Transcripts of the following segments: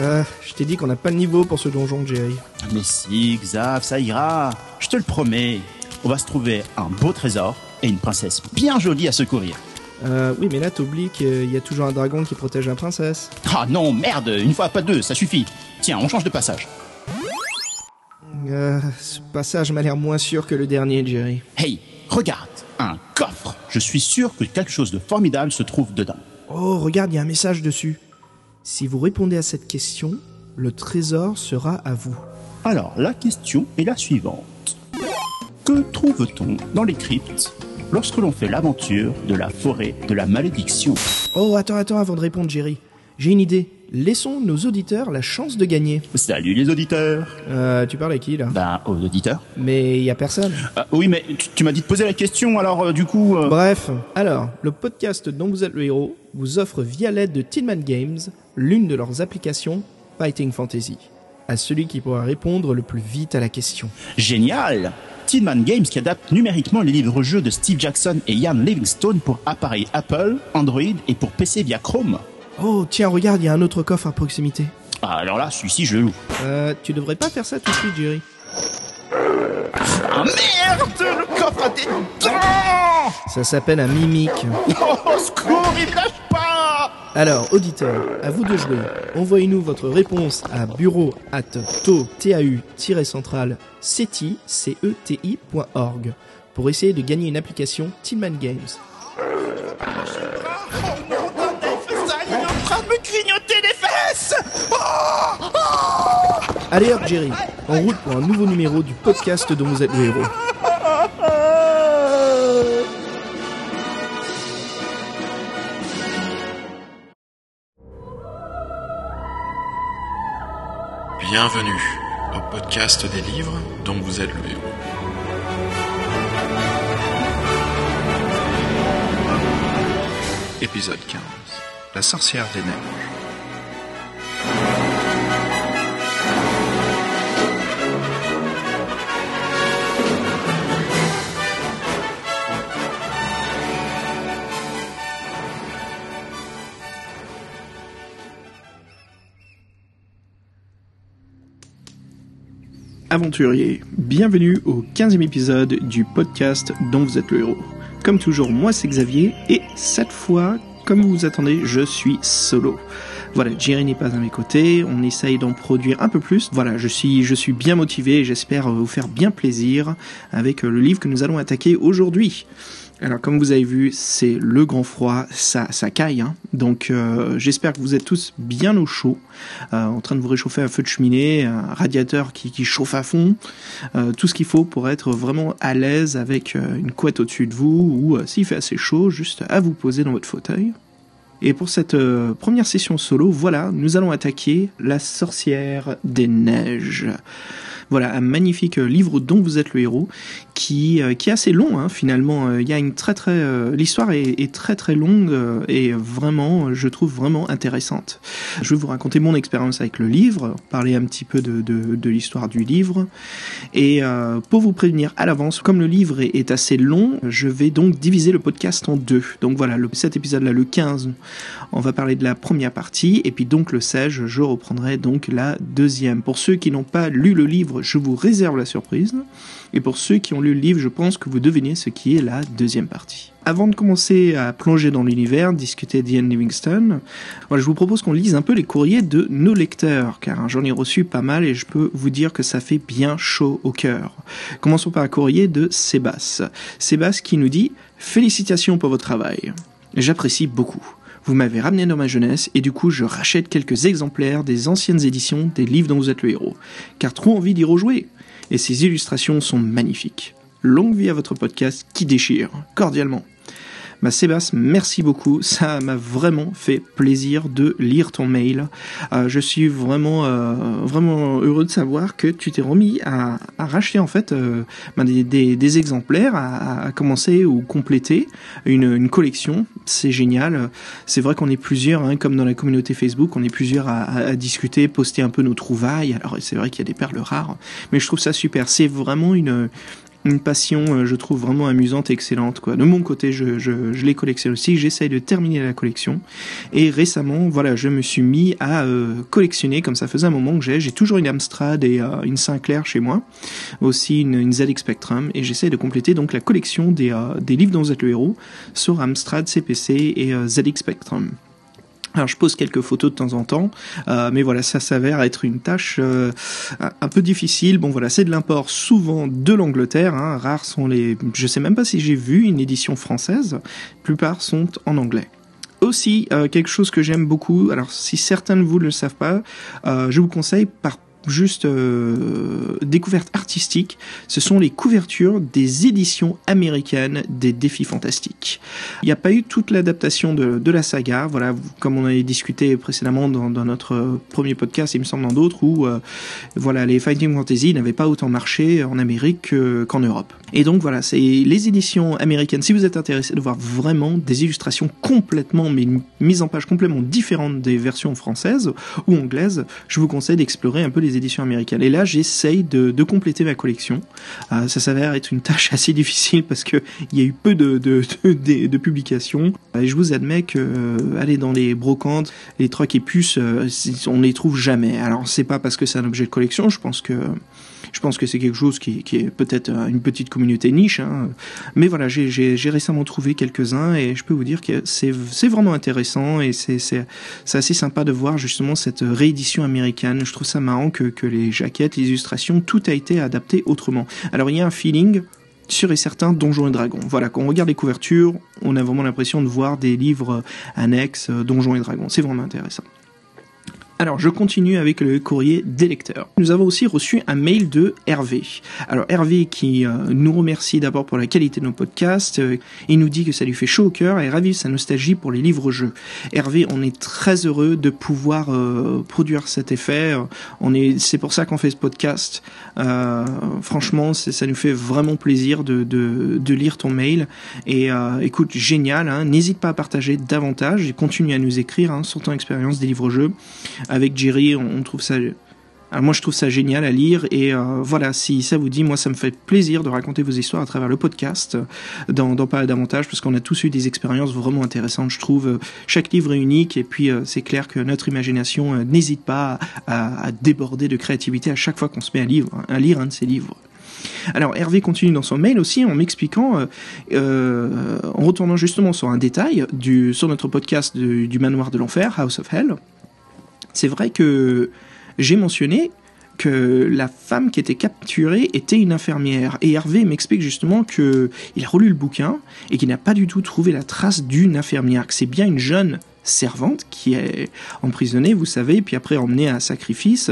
Euh, je t'ai dit qu'on n'a pas le niveau pour ce donjon, Jerry. Mais si, Xav, ça ira. Je te le promets. On va se trouver un beau trésor et une princesse bien jolie à secourir. Euh, oui, mais là, t'oublies qu'il y a toujours un dragon qui protège la princesse. Ah non, merde, une fois pas deux, ça suffit. Tiens, on change de passage. Euh, ce passage m'a l'air moins sûr que le dernier, Jerry. Hey, regarde, un coffre. Je suis sûr que quelque chose de formidable se trouve dedans. Oh, regarde, il y a un message dessus. Si vous répondez à cette question, le trésor sera à vous. Alors, la question est la suivante. Que trouve-t-on dans les cryptes lorsque l'on fait l'aventure de la forêt de la malédiction? Oh, attends, attends, avant de répondre, Jerry. J'ai une idée. Laissons nos auditeurs la chance de gagner. Salut les auditeurs Euh, tu parles à qui, là? Ben, aux auditeurs. Mais il y a personne. Ah, oui, mais tu, tu m'as dit de poser la question, alors euh, du coup... euh, Bref, alors, le podcast dont vous êtes le héros vous offre via l'aide de Tinman Games l'une de leurs applications Fighting Fantasy. À celui qui pourra répondre le plus vite à la question. Génial Tinman Games qui adapte numériquement les livres-jeux de Steve Jackson et Ian Livingstone pour appareils Apple, Android et pour PC via Chrome. Oh, tiens, regarde, il y a un autre coffre à proximité. Ah, alors là, celui-ci, je l'ouvre. Euh, tu devrais pas faire ça tout de suite, Jerry. Ah merde Le coffre a des dents Ça s'appelle un mimique. Oh, au secours, il lâche pas Alors, auditeurs, à vous de jouer. Envoyez-nous votre réponse à bureau at tau-central ceti, C-E-T-I.org pour essayer de gagner une application Tillman Games. Allez hop, Jerry, en route pour un nouveau numéro du podcast dont vous êtes le héros. Bienvenue au podcast des livres dont vous êtes le héros. Épisode 15 La sorcière des neiges. Aventuriers, bienvenue au 15e épisode du podcast dont vous êtes le héros. Comme toujours, moi c'est Xavier et cette fois, comme vous vous attendez, je suis solo. Voilà, Jerry n'est pas à mes côtés, on essaye d'en produire un peu plus. Voilà, je suis, je suis bien motivé et j'espère vous faire bien plaisir avec le livre que nous allons attaquer aujourd'hui. Alors comme vous avez vu, c'est le grand froid, ça, caille. Hein. Donc euh, j'espère que vous êtes tous bien au chaud, euh, en train de vous réchauffer un feu de cheminée, un radiateur qui, chauffe à fond, euh, tout ce qu'il faut pour être vraiment à l'aise avec une couette au-dessus de vous, ou s'il fait assez chaud, juste à vous poser dans votre fauteuil. Et pour cette première session solo, voilà, nous allons attaquer La sorcière des neiges. Voilà, un magnifique livre dont vous êtes le héros, qui, euh, qui est assez long hein, finalement. Euh, Il y a une très très, euh, l'histoire est, très très longue et vraiment, je trouve vraiment intéressante. Je vais vous raconter mon expérience avec le livre, parler un petit peu de, de, de l'histoire du livre, et euh, pour vous prévenir à l'avance, comme le livre est, est assez long, je vais donc diviser le podcast en deux. Donc voilà, le, cet épisode-là, le 15, on va parler de la première partie, et puis donc le 16, je reprendrai donc la deuxième. Pour ceux qui n'ont pas lu le livre, je vous réserve la surprise. Et pour ceux qui ont lu le livre, je pense que vous devinez ce qui est la deuxième partie. Avant de commencer à plonger dans l'univers, discuter d'Ian Livingstone, voilà, je vous propose qu'on lise un peu les courriers de nos lecteurs, car j'en ai reçu pas mal et je peux vous dire que ça fait bien chaud au cœur. Commençons par un courrier de Sébastien. Sébastien qui nous dit Félicitations pour votre travail. J'apprécie beaucoup. Vous m'avez ramené dans ma jeunesse et du coup je rachète quelques exemplaires des anciennes éditions des livres dont vous êtes le héros, car trop envie d'y rejouer. Et ces illustrations sont magnifiques. Longue vie à votre podcast qui déchire, cordialement. Bah Sébastien, merci beaucoup. Ça m'a vraiment fait plaisir de lire ton mail. Euh, je suis vraiment, euh, vraiment heureux de savoir que tu t'es remis à, à racheter en fait euh, bah, des, des, des exemplaires, à, à commencer ou compléter une, une collection. C'est génial. C'est vrai qu'on est plusieurs, hein, comme dans la communauté Facebook, on est plusieurs à, à discuter, poster un peu nos trouvailles. Alors c'est vrai qu'il y a des perles rares, mais je trouve ça super. C'est vraiment une une passion, euh, je trouve vraiment amusante et excellente. Quoi. De mon côté, je, je, je les collectionne aussi. J'essaye de terminer la collection. Et récemment, voilà, je me suis mis à euh, collectionner, comme ça faisait un moment que j'ai. J'ai toujours une Amstrad et euh, une Sinclair chez moi, aussi une, une ZX Spectrum, et j'essaye de compléter donc la collection des, des livres dont vous êtes le héros sur Amstrad CPC et ZX Spectrum. Alors je pose quelques photos de temps en temps, euh, mais voilà, ça s'avère être une tâche euh, un peu difficile. Bon voilà, c'est de l'import souvent de l'Angleterre. Hein. Rares sont les. Je sais même pas si j'ai vu une édition française. La plupart sont en anglais. Aussi, euh, quelque chose que j'aime beaucoup. Alors si certains de vous ne le savent pas, je vous conseille par juste euh, découverte artistique, ce sont les couvertures des éditions américaines des défis fantastiques. Il n'y a pas eu toute l'adaptation de, la saga, voilà, comme on avait discuté précédemment dans, dans notre premier podcast, il me semble dans d'autres, où euh, voilà, les Fighting Fantasy n'avaient pas autant marché en Amérique qu'en Europe. Et donc voilà, c'est les éditions américaines. Si vous êtes intéressé de voir vraiment des illustrations complètement, mais mises en page complètement différentes des versions françaises ou anglaises, je vous conseille d'explorer un peu les éditions américaines. Et là, j'essaye de, compléter ma collection. Euh, ça s'avère être une tâche assez difficile parce que il y a eu peu de, publications. Et je vous admets que euh, aller dans les brocantes, les trucs et puces, euh, on les trouve jamais. Alors c'est pas parce que c'est un objet de collection. Je pense que je pense que c'est quelque chose qui, est peut-être une petite communauté niche. Hein. Mais voilà, j'ai récemment trouvé quelques-uns et je peux vous dire que c'est vraiment intéressant et c'est assez sympa de voir justement cette réédition américaine. Je trouve ça marrant que, les jaquettes, les illustrations, tout a été adapté autrement. Alors il y a un feeling sûr et certain Donjons et Dragons. Voilà, quand on regarde les couvertures, on a vraiment l'impression de voir des livres annexes euh, Donjons et Dragons. C'est vraiment intéressant. Alors, je continue avec le courrier des lecteurs. Nous avons aussi reçu un mail de Hervé. Alors, Hervé qui euh, nous remercie d'abord pour la qualité de nos podcasts. Euh, il nous dit que ça lui fait chaud au cœur et ravive sa nostalgie pour les livres-jeux. Hervé, on est très heureux de pouvoir euh, produire cet effet. On est, c'est pour ça qu'on fait ce podcast. franchement, ça nous fait vraiment plaisir de lire ton mail. Et écoute, génial. Hein. N'hésite pas à partager davantage et continue à nous écrire hein, sur ton expérience des livres-jeux avec Jerry, on, trouve ça. Alors moi, je trouve ça génial à lire et euh, voilà, si ça vous dit, moi, ça me fait plaisir de raconter vos histoires à travers le podcast, d'en parler davantage, parce qu'on a tous eu des expériences vraiment intéressantes, je trouve. Chaque livre unique et puis euh, c'est clair que notre imagination euh, n'hésite pas à, déborder de créativité à chaque fois qu'on se met à, livre, à lire un de ces livres. Alors Hervé continue dans son mail aussi en m'expliquant, euh, en retournant justement sur un détail sur notre podcast du manoir de l'enfer, House of Hell, c'est vrai que j'ai mentionné que la femme qui était capturée était une infirmière. Et Hervé m'explique justement que il a relu le bouquin et qu'il n'a pas du tout trouvé la trace d'une infirmière, que c'est bien une jeune servante qui est emprisonnée, vous savez, puis après emmenée à sacrifice.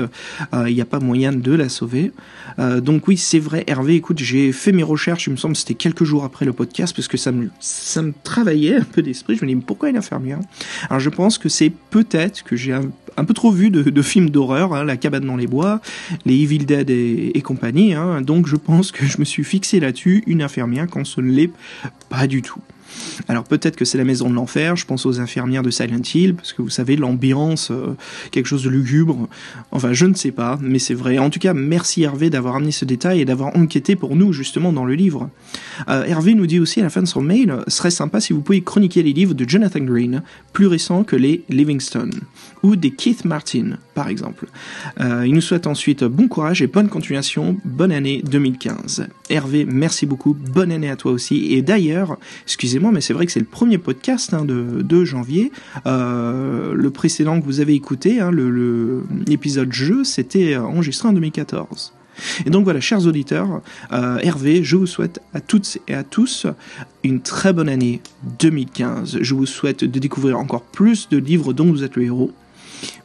Euh, il n'y a pas moyen de la sauver. Euh, donc oui, c'est vrai, Hervé, écoute, j'ai fait mes recherches, il me semble c'était quelques jours après le podcast, parce que ça me, ça me travaillait un peu d'esprit. Je me dis, mais pourquoi une infirmière Alors je pense que c'est peut-être que j'ai un, peu trop vu de, films d'horreur, hein, La cabane dans les bois, les Evil Dead et, et compagnie. Hein, donc je pense que je me suis fixé là-dessus, une infirmière, quand ce ne l'est pas du tout. Alors peut-être que c'est la maison de l'enfer, je pense aux infirmières de Silent Hill, parce que vous savez, l'ambiance, euh, quelque chose de lugubre, enfin je ne sais pas, mais c'est vrai. En tout cas, merci Hervé d'avoir amené ce détail et d'avoir enquêté pour nous justement dans le livre. Euh, Hervé nous dit aussi à la fin de son mail, serait sympa si vous pouviez chroniquer les livres de Jonathan Green, plus récents que les Livingstone, ou des Keith Martin, par exemple. Euh, il nous souhaite ensuite bon courage et bonne continuation, bonne année 2015. Hervé, merci beaucoup, bonne année à toi aussi, et d'ailleurs, mais c'est vrai que c'est le premier podcast hein, de, janvier. Euh, le précédent que vous avez écouté, hein, l'épisode jeu, c'était enregistré en 2014. Et donc voilà, chers auditeurs, euh, Hervé, je vous souhaite à toutes et à tous une très bonne année 2015. Je vous souhaite de découvrir encore plus de livres dont vous êtes le héros.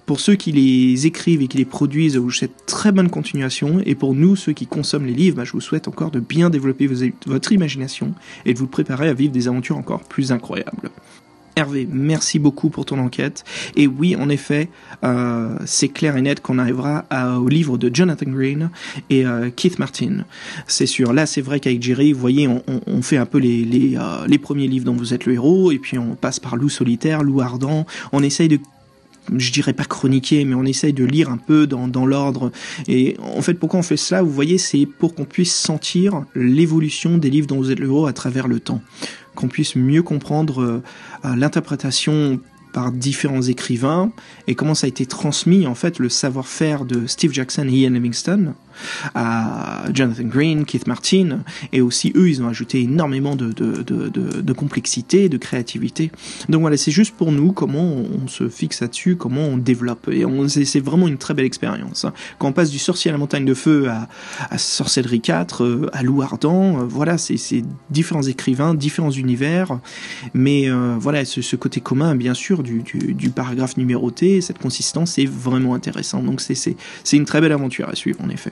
Pour ceux qui les écrivent et qui les produisent, je vous souhaite très bonne continuation. Et pour nous, ceux qui consomment les livres, bah, je vous souhaite encore de bien développer votre imagination et de vous préparer à vivre des aventures encore plus incroyables. Hervé, merci beaucoup pour ton enquête. Et oui, en effet, euh, c'est clair et net qu'on arrivera au livre de Jonathan Green et euh, Keith Martin. C'est sûr. Là, c'est vrai qu'avec Jerry, vous voyez, on, fait un peu les, les, euh, les premiers livres dont vous êtes le héros, et puis on passe par Loup solitaire, Loup ardent. On essaye de je dirais pas chroniquer, mais on essaye de lire un peu dans, dans l'ordre. Et en fait, pourquoi on fait cela Vous voyez, c'est pour qu'on puisse sentir l'évolution des livres dont vous êtes le héros à travers le temps, qu'on puisse mieux comprendre euh, l'interprétation par différents écrivains et comment ça a été transmis en fait le savoir-faire de Steve Jackson et Ian Livingstone à Jonathan Green, Keith Martin, et aussi eux, ils ont ajouté énormément de, de, complexité, de créativité. Donc voilà, c'est juste pour nous comment on, se fixe là-dessus, comment on développe. Et c'est vraiment une très belle expérience. Quand on passe du sorcier à la montagne de feu à, Sorcellerie 4, euh, à Loup Ardent, euh, voilà, c'est différents écrivains, différents univers, mais euh, voilà, ce, côté commun, bien sûr, du, paragraphe numéroté, cette consistance, c'est vraiment intéressant. Donc c'est une très belle aventure à suivre, en effet.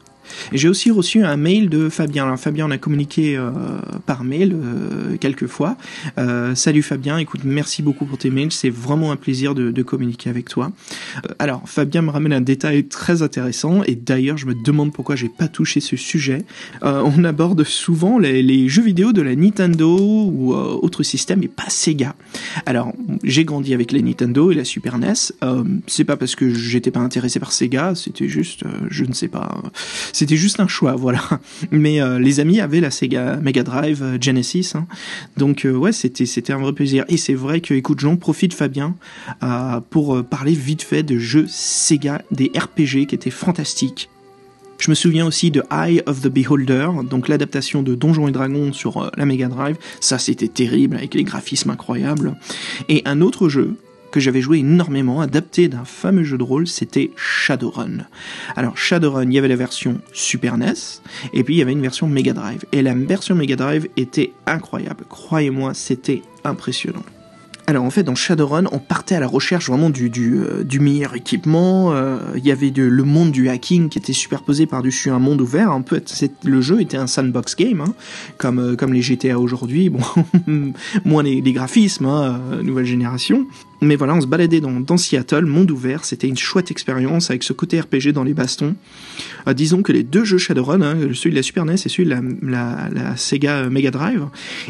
J'ai aussi reçu un mail de Fabien. Alors Fabien, on a communiqué euh, par mail euh, quelques fois. Euh, salut Fabien, écoute, merci beaucoup pour tes mails. C'est vraiment un plaisir de, de communiquer avec toi. Euh, alors Fabien me ramène un détail très intéressant et d'ailleurs je me demande pourquoi j'ai pas touché ce sujet. On aborde souvent les, les, jeux vidéo de la Nintendo ou autre système et pas Sega. Alors j'ai grandi avec la Nintendo et la Super NES. c'est pas parce que j'étais pas intéressé par Sega, c'était juste, je ne sais pas, juste un choix, voilà. Mais euh, les amis avaient la Sega Mega Drive euh, Genesis, hein. donc euh, ouais, c'était c'était un vrai plaisir. Et c'est vrai que, écoute, j'en profite Fabien pour parler vite fait de jeux Sega, des RPG qui étaient fantastiques. Je me souviens aussi de Eye of the Beholder, donc l'adaptation de Donjons et Dragons sur la Mega Drive. Ça, c'était terrible avec les graphismes incroyables. Et un autre jeu que j'avais joué énormément, adapté d'un fameux jeu de rôle, c'était Shadowrun. Alors Shadowrun, il y avait la version Super NES, et puis il y avait une version Mega Drive. Et la version Mega Drive était incroyable. Croyez-moi, c'était impressionnant. Alors en fait dans Shadowrun on partait à la recherche vraiment du, euh, meilleur équipement, euh, il y avait le monde du hacking qui était superposé par-dessus un monde ouvert, un peu le jeu était un sandbox game, hein, comme, euh, comme les GTA aujourd'hui, moins les, les graphismes, hein, nouvelle génération. Mais voilà, on se baladait dans, dans Seattle, monde ouvert, c'était une chouette expérience avec ce côté RPG dans les bastons. disons que les deux jeux Shadowrun, hein, celui de la Super NES et celui de la, Sega Mega Drive,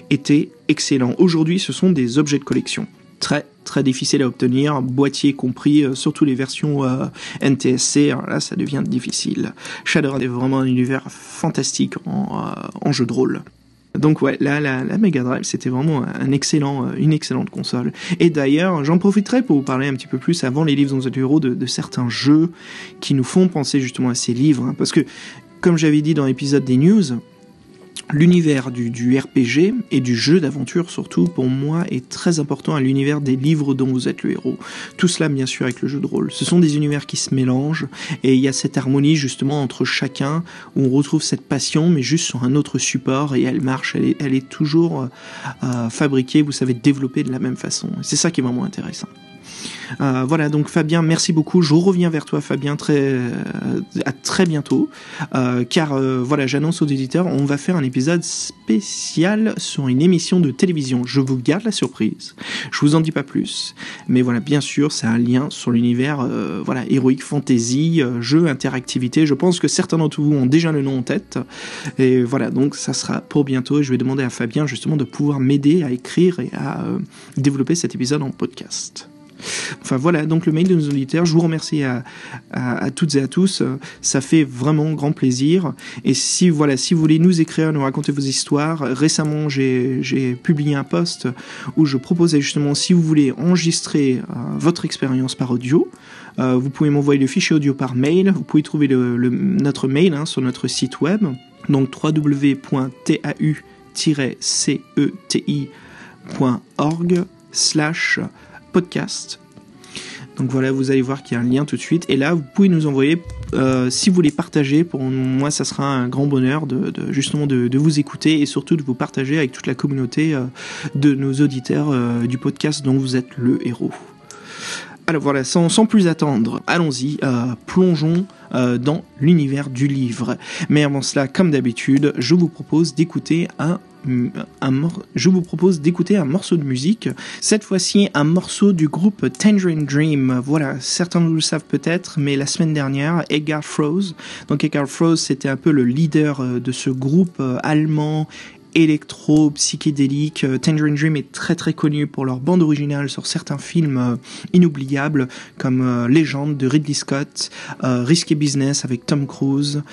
étaient excellents. Aujourd'hui ce sont des objets de collection très très difficile à obtenir, boîtier compris, euh, surtout les versions euh, NTSC, là ça devient difficile. Shadowrun est vraiment un univers fantastique en, euh, en jeu de rôle. Donc ouais, là, la, la Mega Drive, c'était vraiment un excellent, euh, une excellente console. Et d'ailleurs, j'en profiterai pour vous parler un petit peu plus avant les livres dans The Hero de, de certains jeux qui nous font penser justement à ces livres, hein, parce que comme j'avais dit dans l'épisode des news, L'univers du, du, RPG et du jeu d'aventure surtout, pour moi, est très important à l'univers des livres dont vous êtes le héros. Tout cela, bien sûr, avec le jeu de rôle. Ce sont des univers qui se mélangent et il y a cette harmonie justement entre chacun où on retrouve cette passion, mais juste sur un autre support et elle marche, elle est, toujours euh, fabriquée, vous savez, développée de la même façon. C'est ça qui est vraiment intéressant. Euh, voilà, donc Fabien, merci beaucoup. Je reviens vers toi, Fabien, très euh, à très bientôt, euh, car voilà, j'annonce aux éditeurs, on va faire un épisode spécial sur une émission de télévision. Je vous garde la surprise. Je vous en dis pas plus, mais voilà, bien sûr, c'est un lien sur l'univers, voilà, héroïque, fantasy, jeu, interactivité. Je pense que certains d'entre vous ont déjà le nom en tête, et voilà, donc ça sera pour bientôt. Et je vais demander à Fabien justement de pouvoir m'aider à écrire et à développer cet épisode en podcast. Enfin voilà, donc le mail de nos auditeurs, je vous remercie à, toutes et à tous, ça fait vraiment grand plaisir. Et si voilà, si vous voulez nous écrire, nous raconter vos histoires, récemment j'ai publié un post où je proposais justement si vous voulez enregistrer euh, votre expérience par audio, euh, vous pouvez m'envoyer le fichier audio par mail, vous pouvez trouver notre mail hein, sur notre site web, donc www.tau-ceti.org podcast. Donc voilà, vous allez voir qu'il y a un lien tout de suite. Et là, vous pouvez nous envoyer, euh, si vous voulez partager, pour moi, ça sera un grand bonheur de, justement de, vous écouter et surtout de vous partager avec toute la communauté euh, de nos auditeurs euh, du podcast dont vous êtes le héros. Alors voilà, sans, plus attendre, allons-y, plongeons dans l'univers du livre. Mais avant cela, comme d'habitude, je vous propose d'écouter un je vous propose d'écouter un morceau de musique. Cette fois-ci, un morceau du groupe Tangerine Dream. Voilà, certains le savent peut-être, mais la semaine dernière, Edgar Froese. Donc Edgar Froese, c'était un peu le leader euh, de ce groupe allemand électro, psychédélique. Tangerine Dream est très très connu pour leur bande originale sur certains films inoubliables comme Légende de Ridley Scott, Risky Business avec Tom Cruise,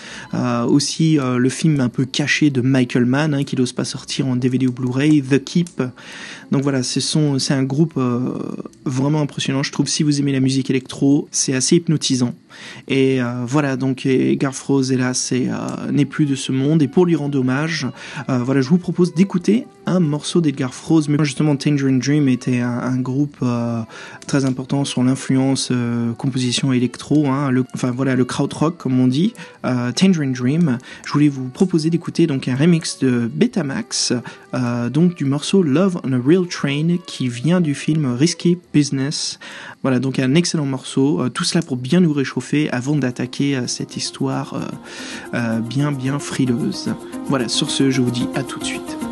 aussi le film un peu caché de Michael Mann hein, qui n'ose pas sortir en DVD ou Blu-ray, The Keep. Donc voilà, c'est un groupe vraiment impressionnant. Je trouve si vous aimez la musique électro, c'est assez hypnotisant. Et euh, voilà, donc Garth Rose, hélas, euh, n'est plus de ce monde. Et pour lui rendre hommage, euh, voilà, je vous propose d'écouter un morceau d'Edgar Froese. Mais justement, Tangerine Dream était un, groupe très important sur l'influence composition électro. Hein, enfin voilà, le krautrock comme on dit. Tangerine Dream. Je voulais vous proposer d'écouter donc un remix de Betamax, donc du morceau Love on a Real Train qui vient du film Risky Business. Voilà, donc un excellent morceau. tout cela pour bien nous réchauffer avant d'attaquer euh, cette histoire euh, euh, bien bien frileuse. Voilà, sur ce, je vous dis à tout de suite.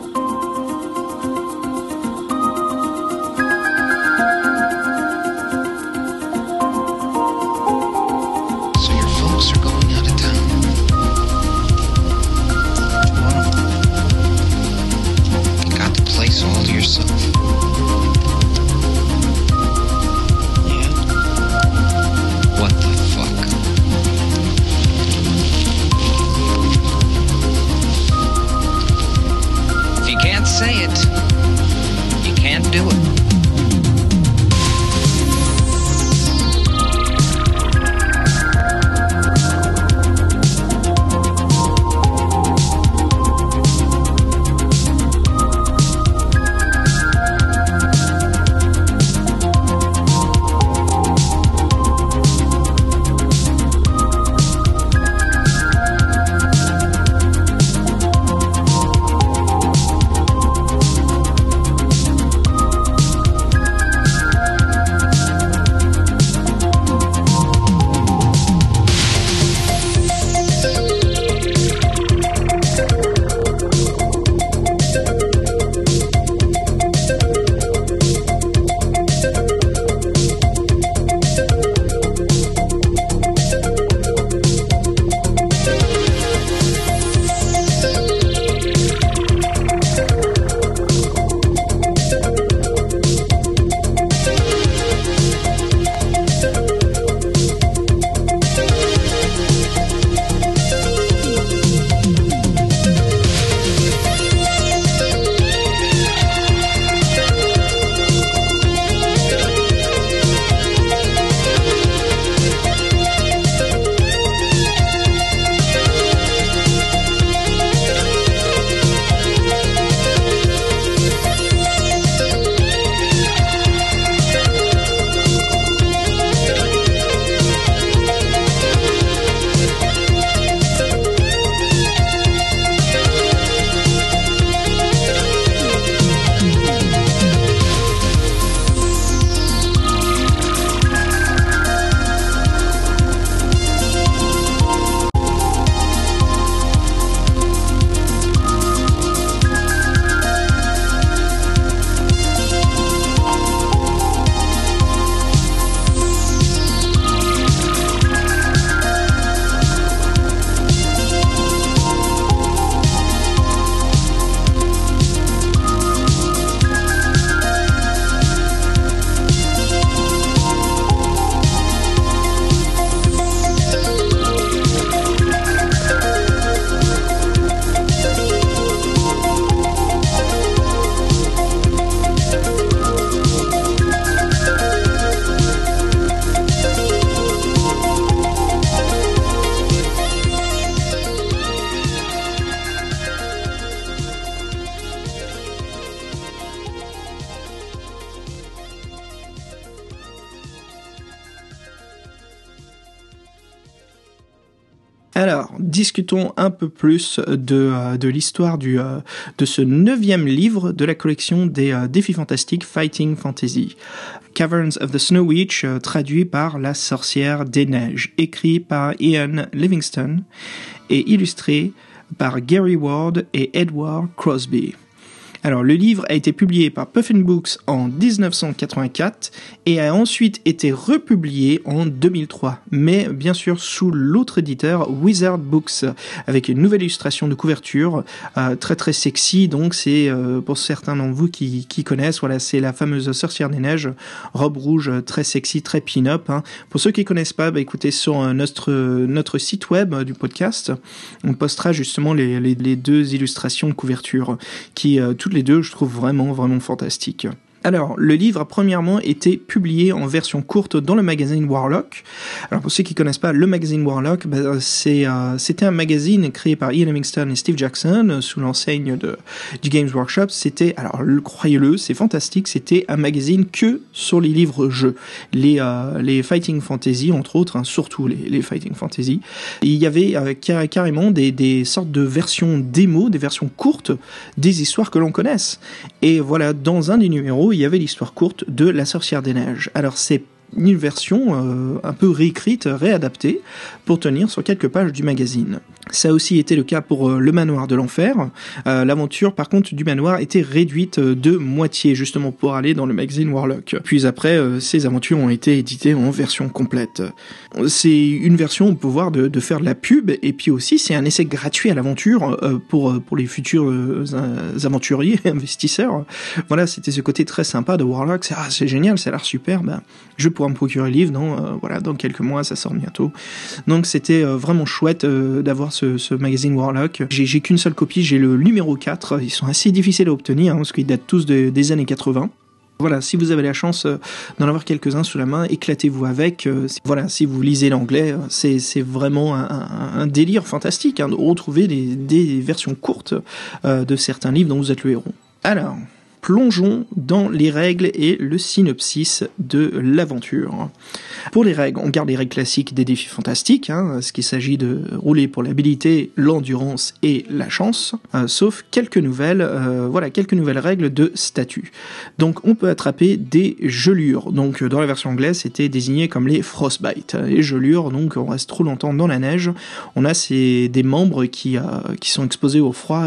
Discutons un peu plus de, euh, l'histoire euh, de ce neuvième livre de la collection des euh, défis fantastiques Fighting Fantasy. Caverns of the Snow Witch, traduit par La sorcière des neiges, écrit par Ian Livingston et illustré par Gary Ward et Edward Crosby. Alors le livre a été publié par Puffin Books en 1984 et a ensuite été republié en 2003, mais bien sûr sous l'autre éditeur Wizard Books avec une nouvelle illustration de couverture euh, très très sexy. Donc c'est euh, pour certains d'entre vous qui, qui connaissent, voilà, c'est la fameuse sorcière des neiges, robe rouge très sexy, très pin-up. Hein. Pour ceux qui connaissent pas, bah, écoutez sur euh, notre notre site web du podcast, on postera justement les, les, les deux illustrations de couverture qui toutes les deux je trouve vraiment vraiment fantastiques. Alors, le livre a premièrement été publié en version courte dans le magazine Warlock. Alors, pour ceux qui connaissent pas le magazine Warlock, ben, c'est euh, c'était un magazine créé par Ian Livingstone et Steve Jackson euh, sous l'enseigne de du Games Workshop. C'était, alors croyez-le, c'est fantastique. C'était un magazine que sur les livres jeux, les euh, les fighting fantasy entre autres, hein, surtout les, les fighting fantasy. il y avait carrément des des sortes de versions démo, des versions courtes des histoires que l'on connaisse. Et voilà, dans un des numéros il y avait l'histoire courte de La sorcière des neiges. Alors c'est une version euh, un peu réécrite, réadaptée, pour tenir sur quelques pages du magazine. Ça a aussi été le cas pour euh, le manoir de l'enfer. Euh, l'aventure, par contre, du manoir était réduite de moitié, justement pour aller dans le magazine Warlock. Puis après, ces aventures ont été éditées en version complète. C'est une version, on peut voir, de, de, faire de la pub, et puis aussi c'est un essai gratuit à l'aventure pour pour les futurs aventuriers, investisseurs. Voilà, c'était ce côté très sympa de Warlock. C'est ah, génial, ça a l'air super. Ben, je pourrais me procurer le livre. Non, voilà, dans quelques mois, ça sort bientôt. Donc c'était vraiment chouette d'avoir ce, magazine Warlock. J'ai qu'une seule copie, j'ai le numéro 4. Ils sont assez difficiles à obtenir hein, parce qu'ils datent tous des années 80. Voilà, si vous avez la chance euh, d'en avoir quelques-uns sous la main, éclatez-vous avec. Euh, voilà, si vous lisez l'anglais, euh, c'est vraiment un, délire fantastique hein, de retrouver des versions courtes de certains livres dont vous êtes le héros. Alors, plongeons dans les règles et le synopsis de l'aventure. Pour les règles, on garde les règles classiques des défis fantastiques, hein, ce qu'il s'agit de rouler pour l'habilité, l'endurance et la chance, euh, sauf quelques nouvelles, euh, voilà, quelques nouvelles règles de statut. Donc on peut attraper des gelures. Donc dans la version anglaise, c'était désigné comme les frostbite. Les gelures, donc on reste trop longtemps dans la neige. On a ces, des membres qui, euh, qui sont exposés au froid,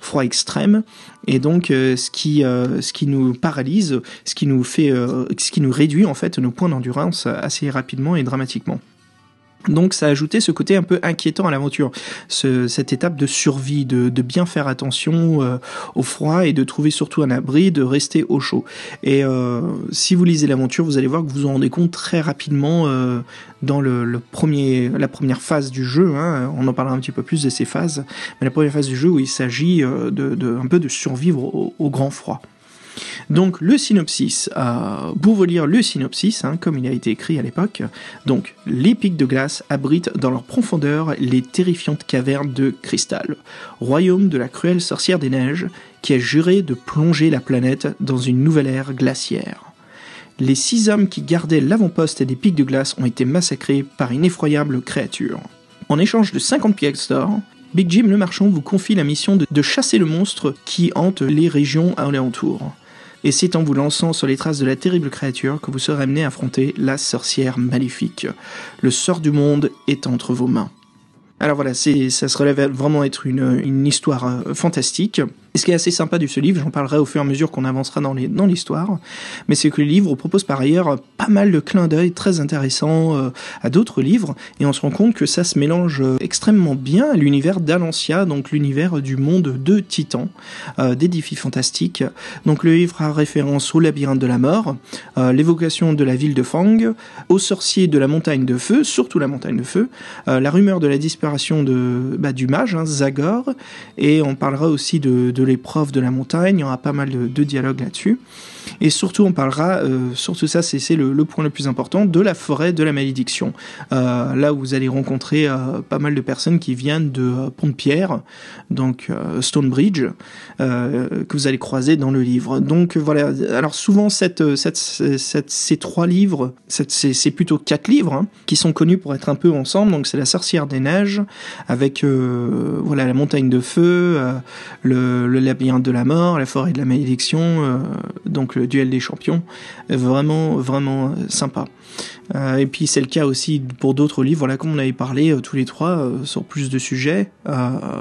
froid extrême et donc ce qui euh, ce qui nous paralyse, ce qui nous fait euh, ce qui nous réduit en fait nos points d'endurance assez rapidement et dramatiquement. Donc ça a ajouté ce côté un peu inquiétant à l'aventure, ce, cette étape de survie, de, bien faire attention euh, au froid et de trouver surtout un abri, de rester au chaud. Et euh, si vous lisez l'aventure, vous allez voir que vous vous en rendez compte très rapidement euh, dans le, premier, la première phase du jeu. Hein, on en parlera un petit peu plus de ces phases, mais la première phase du jeu où il s'agit de, un peu de survivre au grand froid. Donc le synopsis, euh, pour vous lire le synopsis, hein, comme il a été écrit à l'époque, donc les pics de glace abritent dans leur profondeur les terrifiantes cavernes de cristal, royaume de la cruelle sorcière des neiges qui a juré de plonger la planète dans une nouvelle ère glaciaire. Les six hommes qui gardaient l'avant-poste des pics de glace ont été massacrés par une effroyable créature. En échange de 50 pièces d'or, Big Jim le marchand vous confie la mission de, chasser le monstre qui hante les régions alentours et c'est en vous lançant sur les traces de la terrible créature que vous serez amené à affronter la sorcière maléfique. Le sort du monde est entre vos mains. Alors voilà, ça se relève vraiment être une, une histoire euh, fantastique. Et ce qui est assez sympa de ce livre, j'en parlerai au fur et à mesure qu'on avancera dans, l'histoire, mais c'est que le livre propose par ailleurs pas mal de clins d'œil très intéressants euh, à d'autres livres, et on se rend compte que ça se mélange euh, extrêmement bien à l'univers d'Alancia, donc l'univers du monde de Titan, euh, des défis fantastiques. Donc le livre a référence au labyrinthe de la mort, euh, l'évocation de la ville de Fang, aux sorciers de la montagne de feu, surtout la montagne de feu, la rumeur de la disparition de, bah, du mage, hein, Zagor, et on parlera aussi de de l'épreuve de la montagne, il y aura pas mal de, de dialogues là-dessus. Et surtout, on parlera, euh, surtout ça, c'est le, point le plus important, de la forêt de la malédiction. Euh, là où vous allez rencontrer euh, pas mal de personnes qui viennent de Pont-de-Pierre, donc Stonebridge, que vous allez croiser dans le livre. Donc voilà, alors souvent, ces trois livres, c'est plutôt quatre livres, hein, qui sont connus pour être un peu ensemble. Donc c'est La sorcière des neiges, avec voilà la montagne de feu, le, le labyrinthe de la mort, la forêt de la malédiction, donc le duel des champions. Vraiment, vraiment sympa. Euh, et puis c'est le cas aussi pour d'autres livres, voilà, comme on avait parlé tous les trois sur plus de sujets.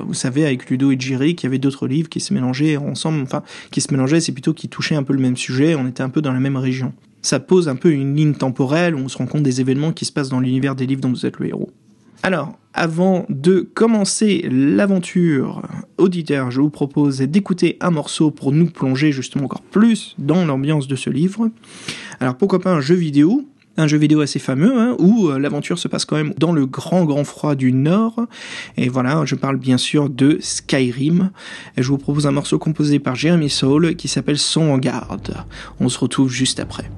vous savez, avec Ludo et Jiri, qu'il y avait d'autres livres qui se mélangeaient ensemble, enfin, qui se mélangeaient, c'est plutôt qui touchaient un peu le même sujet, on était un peu dans la même région. Ça pose un peu une ligne temporelle où on se rend compte des événements qui se passent dans l'univers des livres dont vous êtes le héros. Alors, avant de commencer l'aventure auditeur, je vous propose d'écouter un morceau pour nous plonger justement encore plus dans l'ambiance de ce livre. Alors pourquoi pas un jeu vidéo? Un jeu vidéo assez fameux hein, où euh, l'aventure se passe quand même dans le grand grand froid du nord. Et voilà je parle bien sûr de Skyrim. Et je vous propose un morceau composé par Jeremy Soule qui s'appelle Son en garde on se retrouve juste après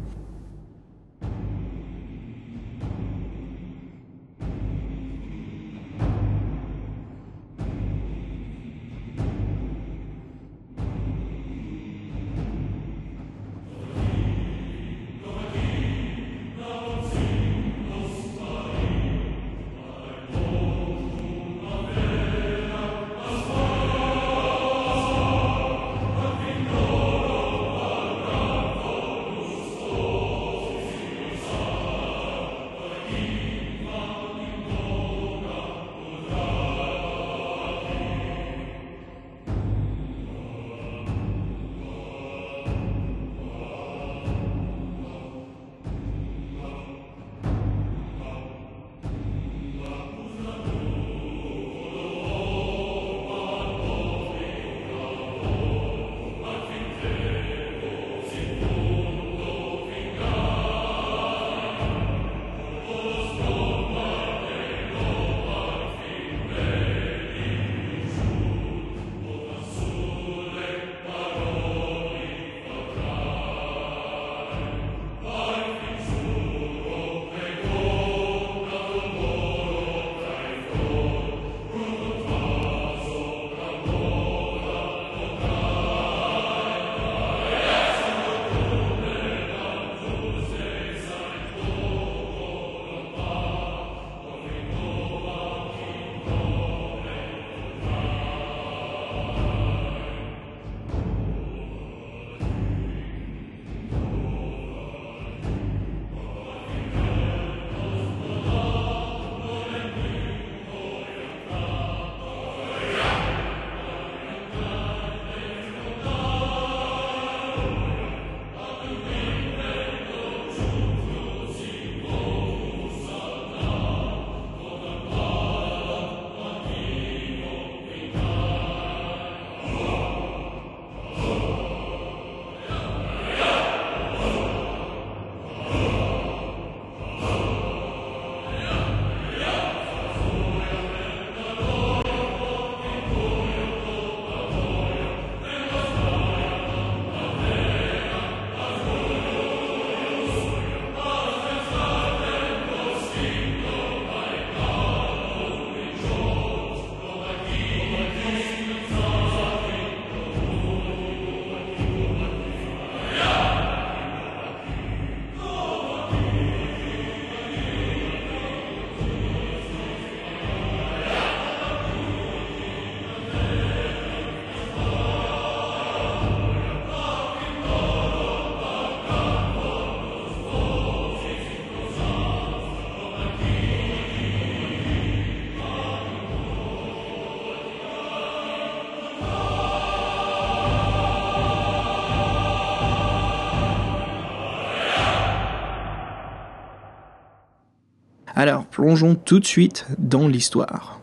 Alors, plongeons tout de suite dans l'histoire.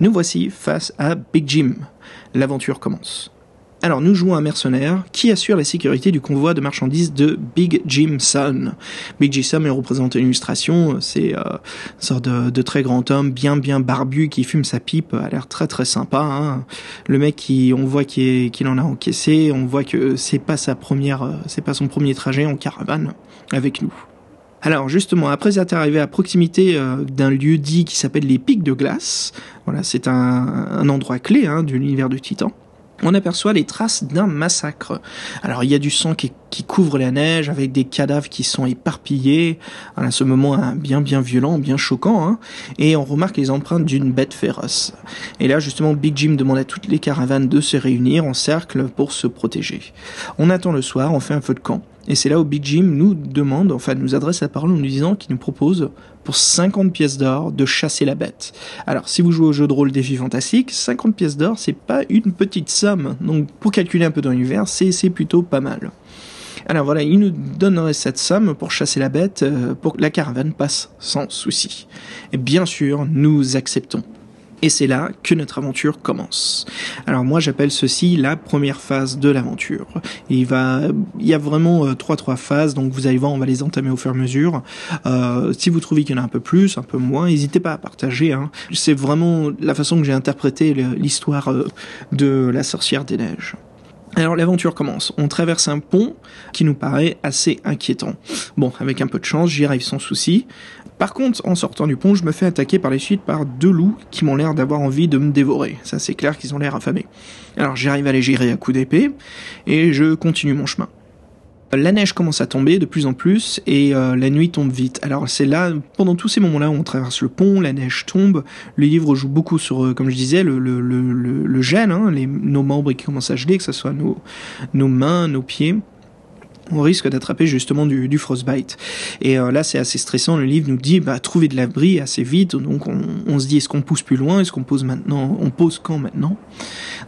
Nous voici face à Big Jim. L'aventure commence. Alors, nous jouons un mercenaire qui assure la sécurité du convoi de marchandises de Big Jim Sun. Big Jim Sun est représenté en illustration, c'est euh, une sorte de, très grand homme, bien bien barbu, qui fume sa pipe, a l'air très très sympa. Hein. Le mec, qui, on voit qu'il en a encaissé, on voit que c'est pas sa première, euh, c'est pas son premier trajet en caravane avec nous. Alors justement, après être arrivé à proximité euh, d'un lieu dit qui s'appelle les Pics de Glace, voilà, c'est un, endroit clé hein, de l'univers de Titan. on aperçoit les traces d'un massacre. Alors il y a du sang qui, couvre la neige avec des cadavres qui sont éparpillés. À ce moment hein, bien bien violent, bien choquant, hein. et on remarque les empreintes d'une bête féroce. Et là justement Big Jim demande à toutes les caravanes de se réunir en cercle pour se protéger. On attend le soir, on fait un feu de camp. Et c'est là où Big Jim nous demande, enfin nous adresse la parole en nous disant qu'il nous propose pour 50 pièces d'or de chasser la bête. Alors si vous jouez au jeu de rôle défi fantastique, 50 pièces d'or c'est pas une petite somme. Donc pour calculer un peu dans l'univers, c'est plutôt pas mal. Alors voilà, il nous donnerait cette somme pour chasser la bête, euh, pour que la caravane passe sans souci. Et bien sûr, nous acceptons. Et c'est là que notre aventure commence. Alors moi j'appelle ceci la première phase de l'aventure. Il va, il y a vraiment euh, trois trois phases, donc vous allez voir, on va les entamer au fur et à mesure. Euh, si vous trouvez qu'il y en a un peu plus, un peu moins, n'hésitez pas à partager. Hein. C'est vraiment la façon que j'ai interprété l'histoire euh, de la sorcière des neiges. Alors l'aventure commence. On traverse un pont qui nous paraît assez inquiétant. Bon, avec un peu de chance, j'y arrive sans souci. Par contre, en sortant du pont, je me fais attaquer par les suites par deux loups qui m'ont l'air d'avoir envie de me dévorer. Ça c'est clair qu'ils ont l'air affamés. Alors j'arrive à les gérer à coups d'épée et je continue mon chemin. La neige commence à tomber de plus en plus et euh, la nuit tombe vite. Alors c'est là, pendant tous ces moments-là, où on traverse le pont, la neige tombe. Le livre joue beaucoup sur, euh, comme je disais, le, gel, hein, nos membres qui commencent à geler, que ce soit nos mains, nos pieds on risque d'attraper justement du, du, frostbite. Et euh, là, c'est assez stressant. Le livre nous dit, bah, trouver de l'abri assez vite. Donc, on, se dit, est-ce qu'on pousse plus loin? Est-ce qu'on pose maintenant? On pose quand maintenant?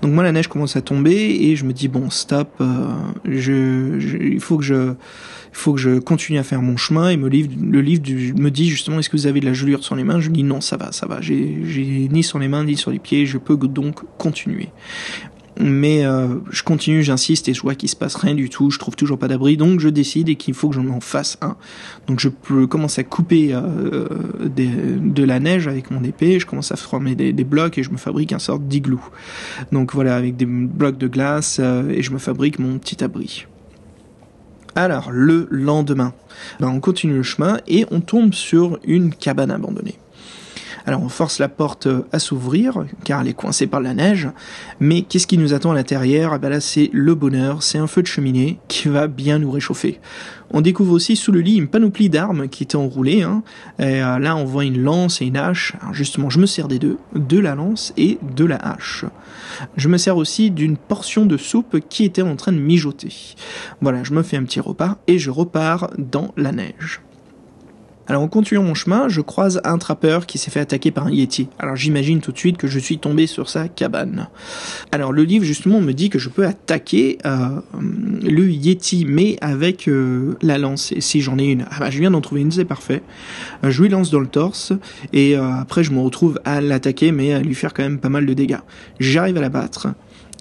Donc, moi, la neige commence à tomber et je me dis, bon, stop. Euh, je, il faut que je, il faut que je continue à faire mon chemin. Et livre, le livre me dit justement, est-ce que vous avez de la gelure sur les mains? Je dis non, ça va, ça va. J'ai ni sur les mains ni sur les pieds. Je peux donc continuer mais euh, je continue, j'insiste et je vois qu'il se passe rien du tout, je trouve toujours pas d'abri, donc je décide et qu'il faut que je m'en fasse un. Donc je peux commencer à couper euh, de la neige avec mon épée, je commence à former des, des blocs et je me fabrique un sort d'igloo. Donc voilà, avec des blocs de glace euh, et je me fabrique mon petit abri. Alors le lendemain, ben, on continue le chemin et on tombe sur une cabane abandonnée. Alors on force la porte euh, à s'ouvrir, car elle est coincée par la neige, mais qu'est-ce qui nous attend à l'intérieur? Ah ben Là c'est le bonheur, c'est un feu de cheminée qui va bien nous réchauffer. On découvre aussi sous le lit une panoplie d'armes qui était enroulée. Hein. Et euh, là on voit une lance et une hache. Alors justement je me sers des deux, de la lance et de la hache. Je me sers aussi d'une portion de soupe qui était en train de mijoter. Voilà, je me fais un petit repas et je repars dans la neige. Alors en continuant mon chemin, je croise un trappeur qui s'est fait attaquer par un Yeti. Alors j'imagine tout de suite que je suis tombé sur sa cabane. Alors le livre justement me dit que je peux attaquer euh, le Yeti, mais avec euh, la lance. Et si j'en ai une, ah bah, je viens d'en trouver une, c'est parfait. Euh, je lui lance dans le torse et après je me retrouve à l'attaquer, mais à lui faire quand même pas mal de dégâts. J'arrive à la battre.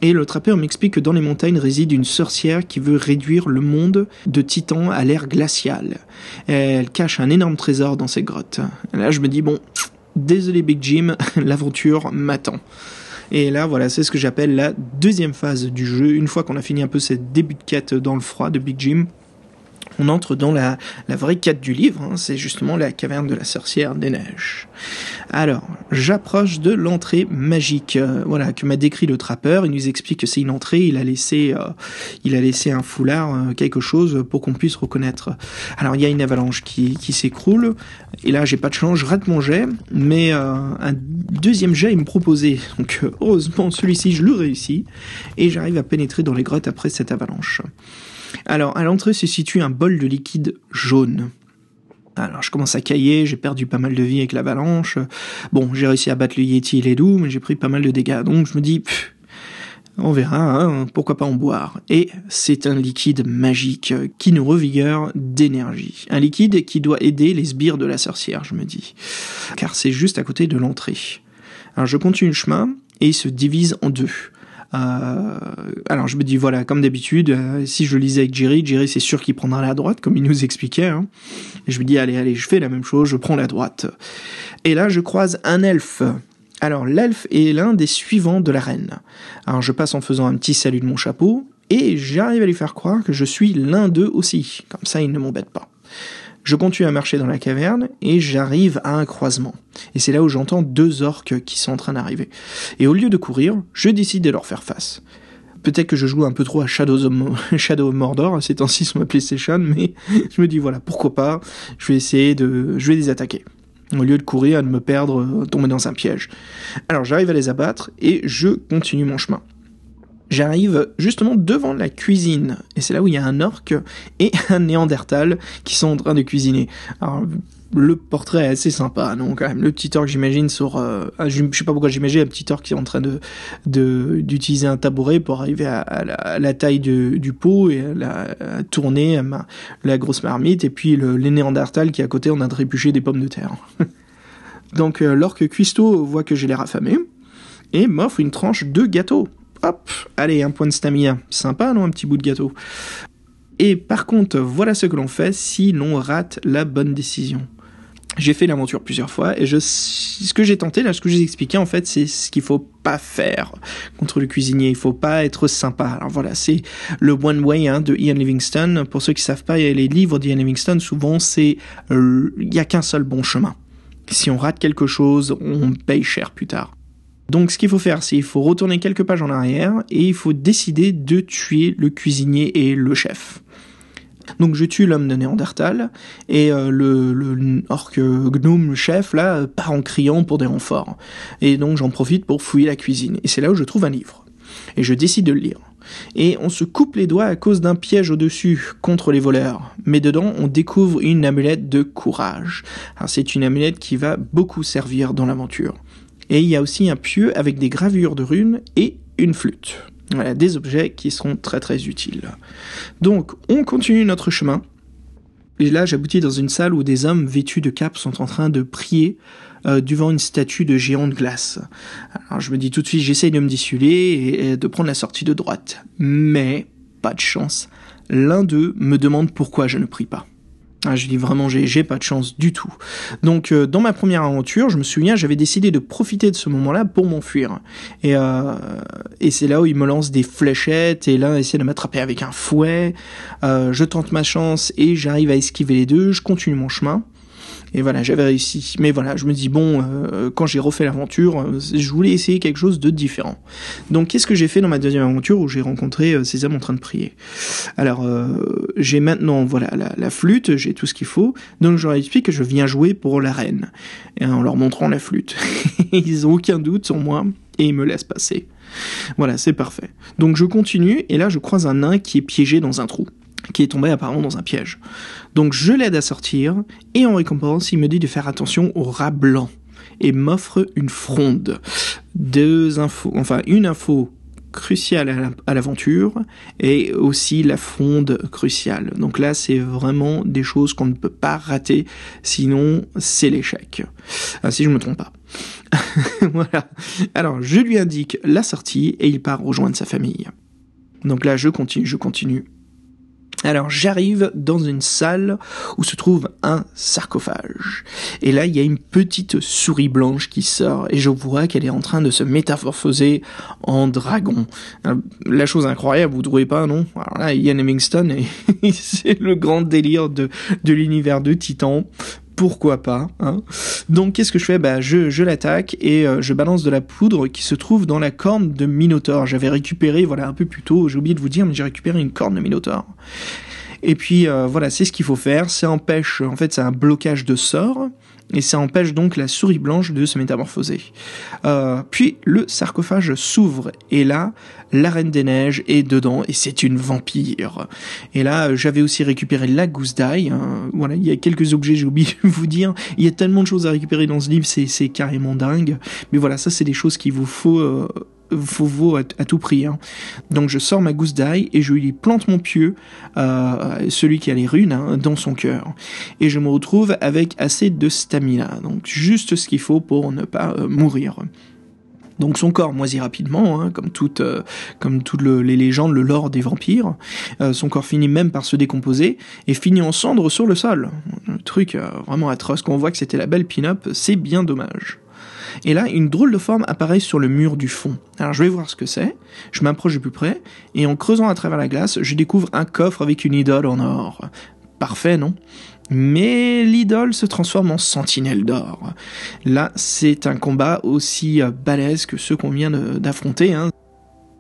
Et le trappeur m'explique que dans les montagnes réside une sorcière qui veut réduire le monde de Titan à l'ère glaciale. Elle cache un énorme trésor dans ces grottes. Là, je me dis, bon, désolé Big Jim, l'aventure m'attend. Et là, voilà, c'est ce que j'appelle la deuxième phase du jeu. Une fois qu'on a fini un peu cette début de quête dans le froid de Big Jim, on entre dans la, vraie quête du livre, hein, c'est justement la caverne de la sorcière des neiges. Alors, j'approche de l'entrée magique, euh, voilà, que m'a décrit le trappeur. Il nous explique que c'est une entrée, il a laissé, euh, il a laissé un foulard, euh, quelque chose pour qu'on puisse reconnaître. Alors, il y a une avalanche qui, qui s'écroule, et là, j'ai pas de chance, je rate mon jet, mais un deuxième jet, il me proposait. Donc, heureusement, celui-ci, je le réussis, et j'arrive à pénétrer dans les grottes après cette avalanche. Alors, à l'entrée se situe un bol de liquide jaune. Alors je commence à cailler, j'ai perdu pas mal de vie avec l'avalanche. Bon, j'ai réussi à battre le Yeti, il est doux, mais j'ai pris pas mal de dégâts. Donc je me dis, on verra, hein, pourquoi pas en boire. Et c'est un liquide magique qui nous revigueur d'énergie. Un liquide qui doit aider les sbires de la sorcière, je me dis. Car c'est juste à côté de l'entrée. Alors je continue le chemin et il se divise en deux. Euh, alors je me dis voilà, comme d'habitude, euh, si je lisais avec Jerry, Jerry c'est sûr qu'il prendra la droite, comme il nous expliquait. Hein. Je me dis allez, allez, je fais la même chose, je prends la droite. Et là, je croise un elfe. Alors l'elfe est l'un des suivants de la reine. Alors je passe en faisant un petit salut de mon chapeau, et j'arrive à lui faire croire que je suis l'un d'eux aussi. Comme ça, il ne m'embête pas. Je continue à marcher dans la caverne et j'arrive à un croisement. Et c'est là où j'entends deux orques qui sont en train d'arriver. Et au lieu de courir, je décide de leur faire face. peut-être que je joue un peu trop à Shadow of Mordor ces temps-ci sur ma PlayStation, mais je me dis voilà, pourquoi pas, je vais essayer de, je vais les attaquer au lieu de courir, de me perdre, euh, tomber dans un piège. Alors j'arrive à les abattre et je continue mon chemin. J'arrive justement devant la cuisine et c'est là où il y a un orc et un néandertal qui sont en train de cuisiner. Alors le portrait est assez sympa, non quand même. Le petit orc, j'imagine, sur, euh, je, sais pas pourquoi j'imagine un petit orc qui est en train d'utiliser un tabouret pour arriver à, la, taille du pot et à, tourner la grosse marmite, et puis le, les néandertals qui à côté en de trébuché des pommes de terre. Donc euh, l'orc cuistot voit que j'ai l'air affamé et m'offre une tranche de gâteau. Hop, allez, un point de stamina. Sympa, non, un petit bout de gâteau. Et par contre, voilà ce que l'on fait si l'on rate la bonne décision. J'ai fait l'aventure plusieurs fois et je ce que j'ai tenté là ce que j'ai expliqué en fait c'est ce qu'il faut pas faire contre le cuisinier. Il faut pas être sympa. Alors voilà c'est le one way hein, de Ian Livingstone. Pour ceux qui savent pas les livres d'Ian Livingstone souvent c'est euh, il y a qu'un seul bon chemin. Si on rate quelque chose on paye cher plus tard donc ce qu'il faut faire, c'est il faut retourner quelques pages en arrière et il faut décider de tuer le cuisinier et le chef. Donc je tue l'homme de Néandertal et euh, le, le gnome le chef là part en criant pour des renforts. Et donc j'en profite pour fouiller la cuisine. Et c'est là où je trouve un livre. Et je décide de le lire. Et on se coupe les doigts à cause d'un piège au-dessus contre les voleurs. Mais dedans, on découvre une amulette de courage. c'est une amulette qui va beaucoup servir dans l'aventure. Et il y a aussi un pieu avec des gravures de runes et une flûte. Voilà, des objets qui seront très très utiles. Donc, on continue notre chemin. Et là, j'aboutis dans une salle où des hommes vêtus de capes sont en train de prier euh, devant une statue de géant de glace. Alors, je me dis tout de suite, j'essaye de me dissuler et de prendre la sortie de droite. Mais, pas de chance. L'un d'eux me demande pourquoi je ne prie pas. Ah, je dis vraiment, j'ai pas de chance du tout. Donc, euh, dans ma première aventure, je me souviens, j'avais décidé de profiter de ce moment-là pour m'enfuir. Et, euh, et c'est là où il me lance des fléchettes, et l'un essaie de m'attraper avec un fouet. Euh, je tente ma chance, et j'arrive à esquiver les deux, je continue mon chemin. Et voilà, j'avais réussi. Mais voilà, je me dis, bon, euh, quand j'ai refait l'aventure, euh, je voulais essayer quelque chose de différent. Donc, qu'est-ce que j'ai fait dans ma deuxième aventure où j'ai rencontré euh, ces hommes en train de prier? Alors, j'ai maintenant, voilà, la, flûte, j'ai tout ce qu'il faut. Donc, je leur explique que je viens jouer pour la reine. Et en leur montrant la flûte. ils ont aucun doute sur moi et ils me laissent passer. Voilà, c'est parfait. Donc je continue et là je croise un nain qui est piégé dans un trou qui est tombé apparemment dans un piège. Donc je l'aide à sortir, et en récompense, il me dit de faire attention au rat blanc, et m'offre une fronde. Deux infos, enfin une info cruciale à l'aventure, et aussi la fronde cruciale. Donc là, c'est vraiment des choses qu'on ne peut pas rater, sinon c'est l'échec. Ah, si je me trompe pas. voilà. Alors, je lui indique la sortie, et il part rejoindre sa famille. Donc là, je continue, je continue. Alors j'arrive dans une salle où se trouve un sarcophage. Et là, il y a une petite souris blanche qui sort et je vois qu'elle est en train de se métamorphoser en dragon. La chose incroyable, vous trouvez pas, non? Alors là, Ian Hemingstone, c'est le grand délire de, de l'univers de Titan pourquoi pas. Hein Donc qu'est-ce que je fais? Bah je, je l'attaque et euh, je balance de la poudre qui se trouve dans la corne de Minotaur. J'avais récupéré, voilà un peu plus tôt, j'ai oublié de vous dire, mais j'ai récupéré une corne de Minotaur. Et puis euh, voilà, c'est ce qu'il faut faire. Ça empêche, en fait, c'est un blocage de sort et ça empêche donc la souris blanche de se métamorphoser. Euh, puis le sarcophage s'ouvre et là, la Reine des Neiges est dedans et c'est une vampire. Et là, j'avais aussi récupéré la gousse d'ail. Hein. Voilà, il y a quelques objets, j'ai oublié de vous dire. Il y a tellement de choses à récupérer dans ce livre, c'est carrément dingue. Mais voilà, ça c'est des choses qu'il vous faut euh, faut vaut à, tout prix. Hein. Donc je sors ma gousse d'ail et je lui plante mon pieu, euh, celui qui a les runes, hein, dans son cœur. Et je me retrouve avec assez de stamina, donc juste ce qu'il faut pour ne pas euh, mourir. Donc son corps moisit rapidement, hein, comme toutes, euh, comme toutes les légendes, le lore des vampires. son corps finit même par se décomposer et finit en cendres sur le sol. Un truc vraiment atroce. Quand on voit que c'était la belle pin-up, c'est bien dommage. Et là, une drôle de forme apparaît sur le mur du fond. Alors je vais voir ce que c'est, je m'approche de plus près, et en creusant à travers la glace, je découvre un coffre avec une idole en or. Parfait, non? Mais l'idole se transforme en sentinelle d'or. Là, c'est un combat aussi balèze que ceux qu'on vient d'affronter. Hein.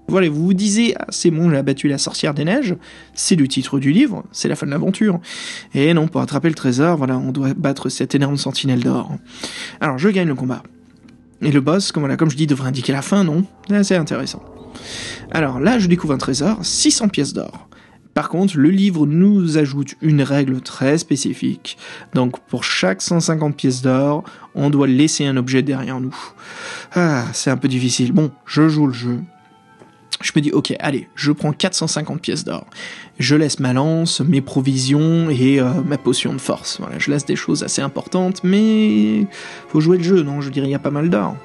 voilà, vous vous disiez, ah, c'est bon, j'ai abattu la sorcière des neiges, c'est le titre du livre, c'est la fin de l'aventure. Et non, pour attraper le trésor, voilà, on doit battre cette énorme sentinelle d'or. Alors, je gagne le combat. Et le boss, comme, comme je dis, devrait indiquer la fin, non? C'est intéressant. Alors là, je découvre un trésor, 600 pièces d'or. Par contre, le livre nous ajoute une règle très spécifique. Donc pour chaque 150 pièces d'or, on doit laisser un objet derrière nous. Ah, c'est un peu difficile. Bon, je joue le jeu. Je me dis, ok, allez, je prends 450 pièces d'or. Je laisse ma lance, mes provisions et euh, ma potion de force. Voilà, je laisse des choses assez importantes, mais faut jouer le jeu, non? Je dirais, il y a pas mal d'or.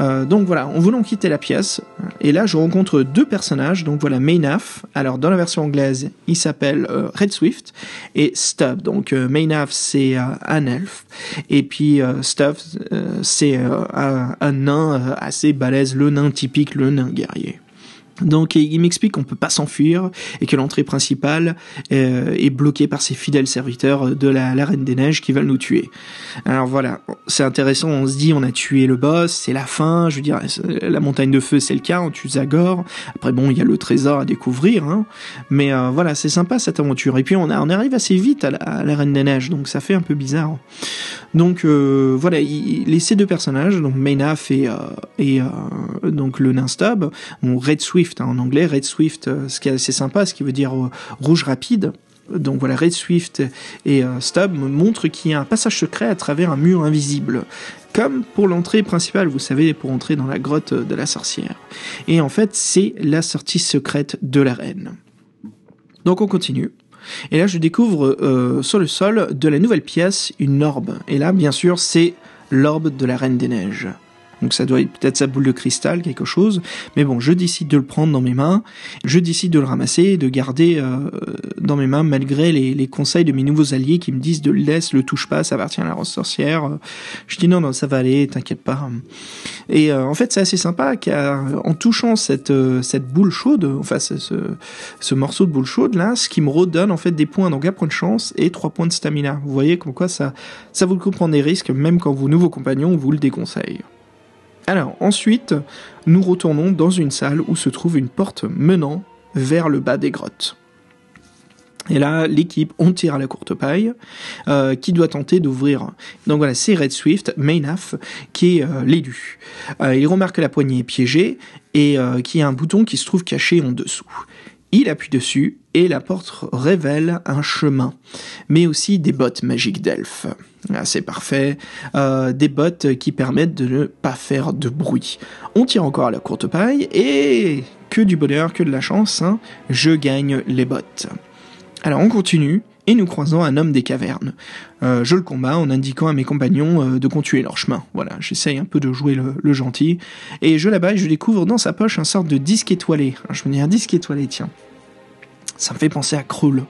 Euh, donc voilà, en voulant quitter la pièce, et là je rencontre deux personnages, donc voilà Maynaf, alors dans la version anglaise il s'appelle euh, Red Swift, et Stubb, donc Maynaf c'est un elfe, et puis Stubb c'est un, un, nain assez balèze, le nain typique, le nain guerrier. Donc il m'explique qu'on peut pas s'enfuir et que l'entrée principale euh, est bloquée par ces fidèles serviteurs de la, Reine des Neiges qui veulent nous tuer. Alors voilà, c'est intéressant, on se dit on a tué le boss, c'est la fin, je veux dire la montagne de feu c'est le cas, on tue Zagor. Après bon, il y a le trésor à découvrir, hein. mais euh, voilà, c'est sympa cette aventure. Et puis on, on arrive assez vite à la, Reine des Neiges, donc ça fait un peu bizarre. Donc euh, voilà, il, ces deux personnages, donc Maynaf et, donc le nain Stub, Red Swift Hein, en anglais. Red Swift, euh, ce qui est assez sympa, ce qui veut dire euh, rouge rapide. Donc voilà, Red Swift et euh, Stub montrent qu'il y a un passage secret à travers un mur invisible. Comme pour l'entrée principale, vous savez, pour entrer dans la grotte de la sorcière. Et en fait, c'est la sortie secrète de la reine. Donc on continue. Et là, je découvre sur le sol de la nouvelle pièce une orbe. Et là, bien sûr, c'est l'orbe de la Reine des Neiges. Donc ça doit être peut-être sa boule de cristal, quelque chose. Mais bon, je décide de le prendre dans mes mains. Je décide de le ramasser et de garder euh, dans mes mains malgré les, conseils de mes nouveaux alliés qui me disent de le laisse, le touche pas, ça appartient à la rose sorcière. Je dis non, non, ça va aller, t'inquiète pas. Et euh, en fait, c'est assez sympa car en touchant cette euh, cette boule chaude, enfin ce, ce, morceau de boule chaude là, ce qui me redonne en fait des points, donc un point de chance et trois points de stamina. Vous voyez comme quoi ça ça vous le coup prendre des risques même quand vos nouveaux compagnons vous le déconseillent. Alors ensuite, nous retournons dans une salle où se trouve une porte menant vers le bas des grottes. Et là, l'équipe, on tire à la courte paille, euh, qui doit tenter d'ouvrir. Donc voilà, c'est Red Swift, Maynaf, qui est euh, l'élu. Euh, il remarque que la poignée est piégée et qu'il y a un bouton qui se trouve caché en dessous. Il appuie dessus et la porte révèle un chemin, mais aussi des bottes magiques d'elfes. Ah, c'est parfait. Euh, des bottes qui permettent de ne pas faire de bruit. On tire encore à la courte paille et que du bonheur, que de la chance, hein, je gagne les bottes. Alors on continue nous croisons un homme des cavernes. Euh, je le combats en indiquant à mes compagnons euh, de continuer leur chemin. Voilà, j'essaye un peu de jouer le, gentil. Et je là-bas, je découvre dans sa poche un sorte de disque étoilé. je me dis un disque étoilé, tiens. Ça me fait penser à Krull.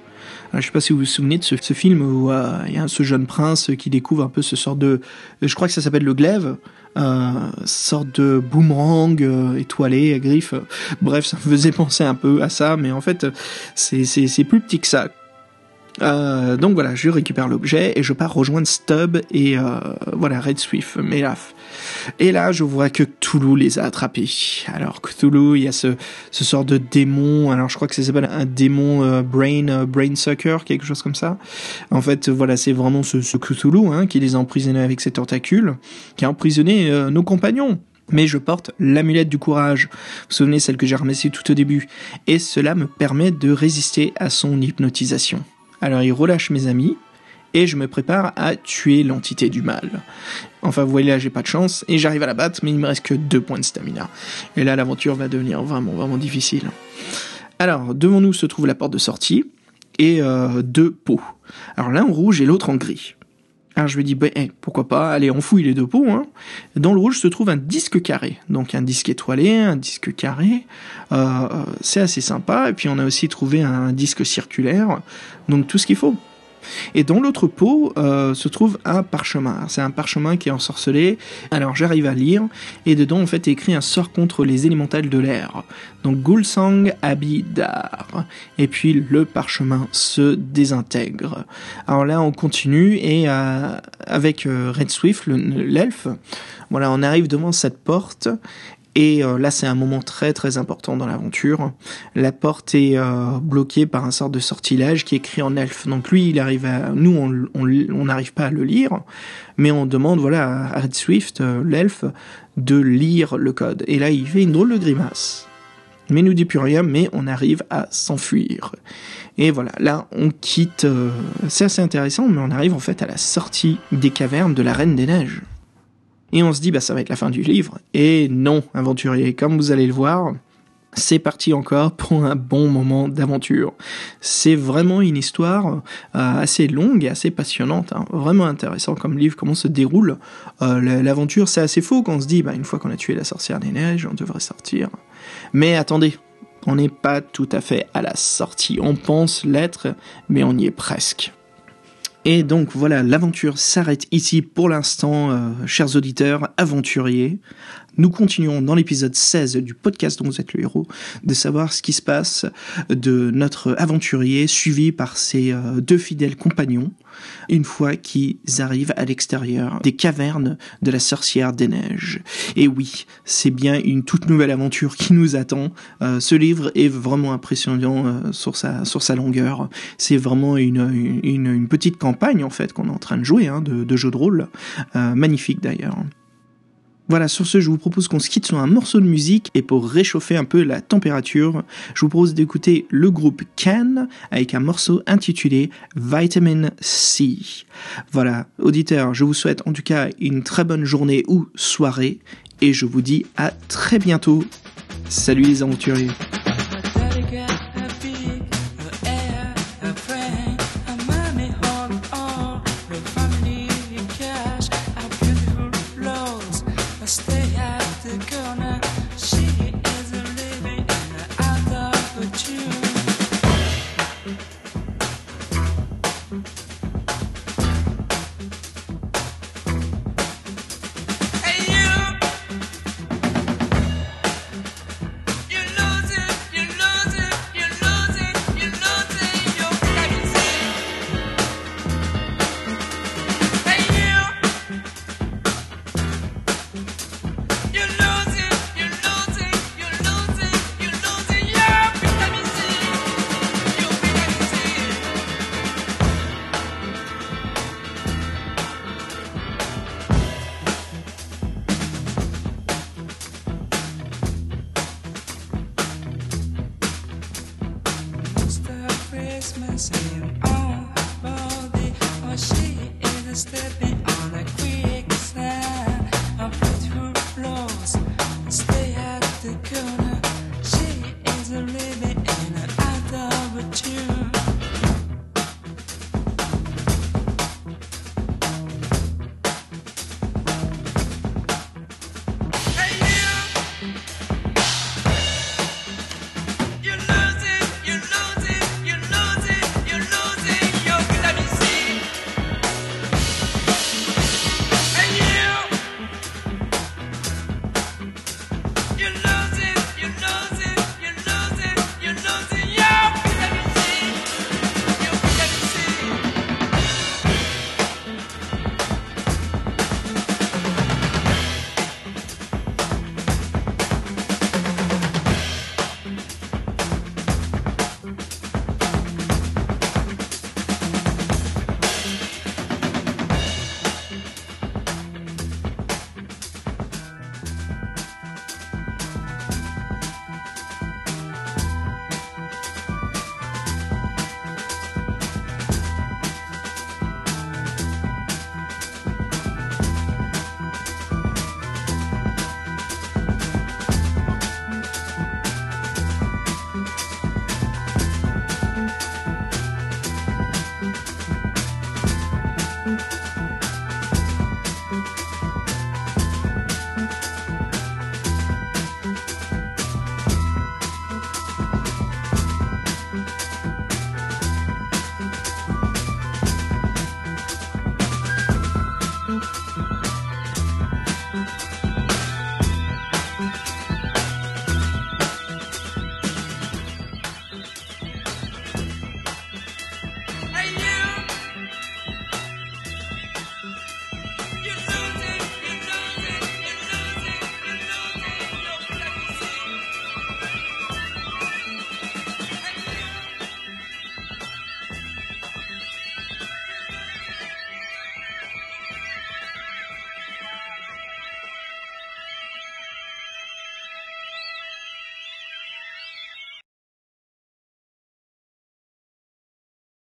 Je sais pas si vous vous souvenez de ce, film où euh, il y a ce jeune prince qui découvre un peu ce sort de, je crois que ça s'appelle le glaive, euh, sorte de boomerang euh, étoilé à griffes. Bref, ça me faisait penser un peu à ça, mais en fait, c'est plus petit que ça. Euh, donc voilà, je récupère l'objet et je pars rejoindre Stub et euh, voilà Red Swift, Melaf. Et là, je vois que Cthulhu les a attrapés. Alors Cthulhu, il y a ce, ce sort de démon. Alors je crois que ça s'appelle un démon euh, brain euh, brain sucker, quelque chose comme ça. En fait, voilà, c'est vraiment ce, ce Cthulhu hein, qui les a emprisonnés avec ses tentacules, qui a emprisonné euh, nos compagnons mais je porte l'amulette du courage. Vous vous souvenez celle que j'ai ramassée tout au début. Et cela me permet de résister à son hypnotisation. Alors il relâche mes amis, et je me prépare à tuer l'entité du mal. Enfin, vous voyez là, j'ai pas de chance, et j'arrive à la battre, mais il me reste que deux points de stamina. Et là, l'aventure va devenir vraiment, vraiment difficile. Alors, devant nous se trouve la porte de sortie, et euh, deux pots. Alors l'un en rouge et l'autre en gris. Alors je me dis, bah, pourquoi pas, allez, on fouille les deux pots. Hein. Dans le rouge se trouve un disque carré, donc un disque étoilé, un disque carré, euh, euh, c'est assez sympa. Et puis on a aussi trouvé un disque circulaire, donc tout ce qu'il faut. Et dans l'autre pot euh, se trouve un parchemin. C'est un parchemin qui est ensorcelé. Alors j'arrive à lire et dedans en fait est écrit un sort contre les élémentales de l'air. Donc Gulsang Abidar. Et puis le parchemin se désintègre. Alors là on continue et euh, avec euh, Red Swift, l'elfe, voilà on arrive devant cette porte Et euh, là, c'est un moment très très important dans l'aventure. La porte est euh, bloquée par un sort de sortilège qui est écrit en elfe. Donc lui, il arrive à, nous, on n'arrive pas à le lire, mais on demande voilà à Red Swift, euh, l'elfe, de lire le code. Et là, il fait une drôle de grimace. Mais il nous dit plus rien, mais on arrive à s'enfuir. Et voilà, là, on quitte. c'est assez intéressant, mais on arrive en fait à la sortie des cavernes de la Reine des Neiges. Et on se dit, bah, ça va être la fin du livre. Et non, aventurier, comme vous allez le voir, c'est parti encore pour un bon moment d'aventure. C'est vraiment une histoire euh, assez longue et assez passionnante, hein. vraiment intéressant comme livre, comment se déroule euh, l'aventure. C'est assez faux quand on se dit, bah, une fois qu'on a tué la sorcière des neiges, on devrait sortir. Mais attendez, on n'est pas tout à fait à la sortie. On pense l'être, mais on y est presque. Et donc voilà, l'aventure s'arrête ici pour l'instant, euh, chers auditeurs, aventuriers. Nous continuons dans l'épisode 16 du podcast dont vous êtes le héros de savoir ce qui se passe de notre aventurier suivi par ses euh, deux fidèles compagnons une fois qu'ils arrivent à l'extérieur des cavernes de la sorcière des neiges. Et oui, c'est bien une toute nouvelle aventure qui nous attend. Euh, ce livre est vraiment impressionnant euh, sur, sa, sur sa longueur. C'est vraiment une, petite campagne en fait qu'on est en train de jouer, hein, de jeu de rôle. magnifique d'ailleurs. Voilà, sur ce, je vous propose qu'on se quitte sur un morceau de musique et pour réchauffer un peu la température, je vous propose d'écouter le groupe Can avec un morceau intitulé Vitamin C. Voilà, auditeurs, je vous souhaite en tout cas une très bonne journée ou soirée et je vous dis à très bientôt. Salut les aventuriers.